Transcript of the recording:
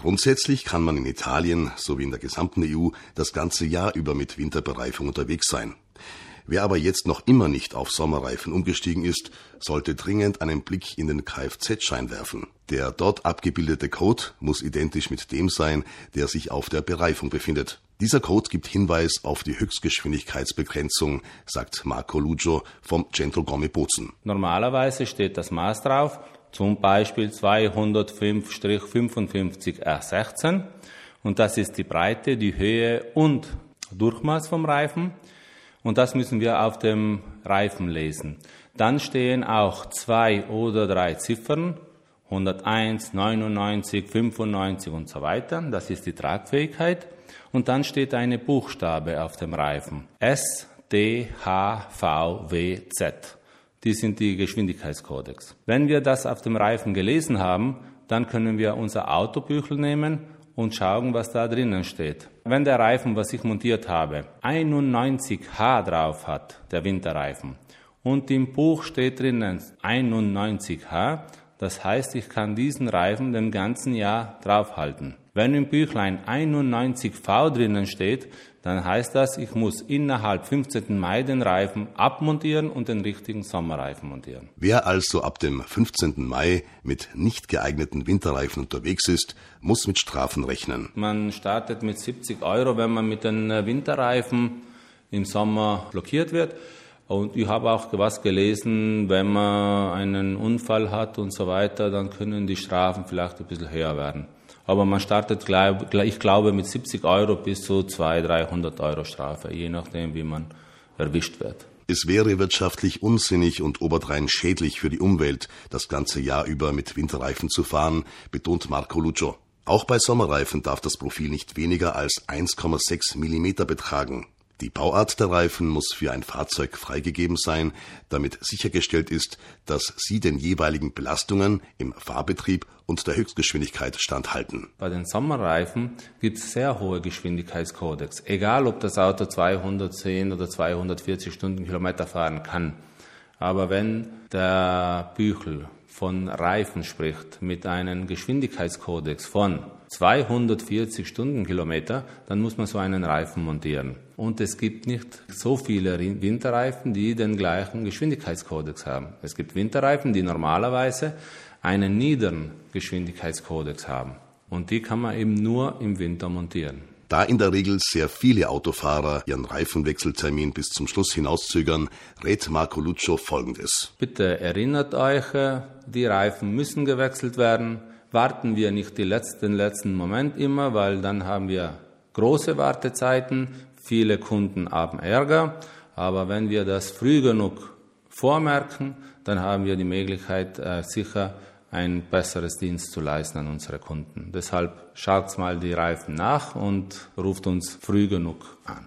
Grundsätzlich kann man in Italien sowie in der gesamten EU das ganze Jahr über mit Winterbereifung unterwegs sein. Wer aber jetzt noch immer nicht auf Sommerreifen umgestiegen ist, sollte dringend einen Blick in den Kfz-Schein werfen. Der dort abgebildete Code muss identisch mit dem sein, der sich auf der Bereifung befindet. Dieser Code gibt Hinweis auf die Höchstgeschwindigkeitsbegrenzung, sagt Marco Luggio vom Centro Gomme Bozen. Normalerweise steht das Maß drauf, zum Beispiel 205-55 R16 und das ist die Breite, die Höhe und Durchmaß vom Reifen und das müssen wir auf dem Reifen lesen. Dann stehen auch zwei oder drei Ziffern, 101, 99, 95 und so weiter. Das ist die Tragfähigkeit. Und dann steht eine Buchstabe auf dem Reifen. S, D, H, V, W, Z. Die sind die Geschwindigkeitskodex. Wenn wir das auf dem Reifen gelesen haben, dann können wir unser Autobüchel nehmen und schauen, was da drinnen steht. Wenn der Reifen, was ich montiert habe, 91H drauf hat, der Winterreifen, und im Buch steht drinnen 91H, das heißt, ich kann diesen Reifen den ganzen Jahr draufhalten. Wenn im Büchlein 91V drinnen steht, dann heißt das, ich muss innerhalb 15. Mai den Reifen abmontieren und den richtigen Sommerreifen montieren. Wer also ab dem 15. Mai mit nicht geeigneten Winterreifen unterwegs ist, muss mit Strafen rechnen. Man startet mit 70 Euro, wenn man mit den Winterreifen im Sommer blockiert wird. Und ich habe auch was gelesen, wenn man einen Unfall hat und so weiter, dann können die Strafen vielleicht ein bisschen höher werden. Aber man startet, ich glaube, mit 70 Euro bis zu 200, 300 Euro Strafe, je nachdem, wie man erwischt wird. Es wäre wirtschaftlich unsinnig und oberdrein schädlich für die Umwelt, das ganze Jahr über mit Winterreifen zu fahren, betont Marco Lucio. Auch bei Sommerreifen darf das Profil nicht weniger als 1,6 Millimeter betragen. Die Bauart der Reifen muss für ein Fahrzeug freigegeben sein, damit sichergestellt ist, dass sie den jeweiligen Belastungen im Fahrbetrieb und der Höchstgeschwindigkeit standhalten. Bei den Sommerreifen gibt es sehr hohe Geschwindigkeitskodex. Egal, ob das Auto 210 oder 240 Stundenkilometer fahren kann. Aber wenn der Büchel von Reifen spricht mit einem Geschwindigkeitskodex von 240 Stundenkilometer, dann muss man so einen Reifen montieren. Und es gibt nicht so viele Winterreifen, die den gleichen Geschwindigkeitskodex haben. Es gibt Winterreifen, die normalerweise einen niederen Geschwindigkeitskodex haben. Und die kann man eben nur im Winter montieren. Da in der Regel sehr viele Autofahrer ihren Reifenwechseltermin bis zum Schluss hinauszögern, rät Marco Luccio folgendes. Bitte erinnert euch, die Reifen müssen gewechselt werden. Warten wir nicht den letzten, letzten Moment immer, weil dann haben wir große Wartezeiten. Viele Kunden haben Ärger. Aber wenn wir das früh genug vormerken, dann haben wir die Möglichkeit, äh, sicher ein besseres Dienst zu leisten an unsere Kunden. Deshalb schaut mal die Reifen nach und ruft uns früh genug an.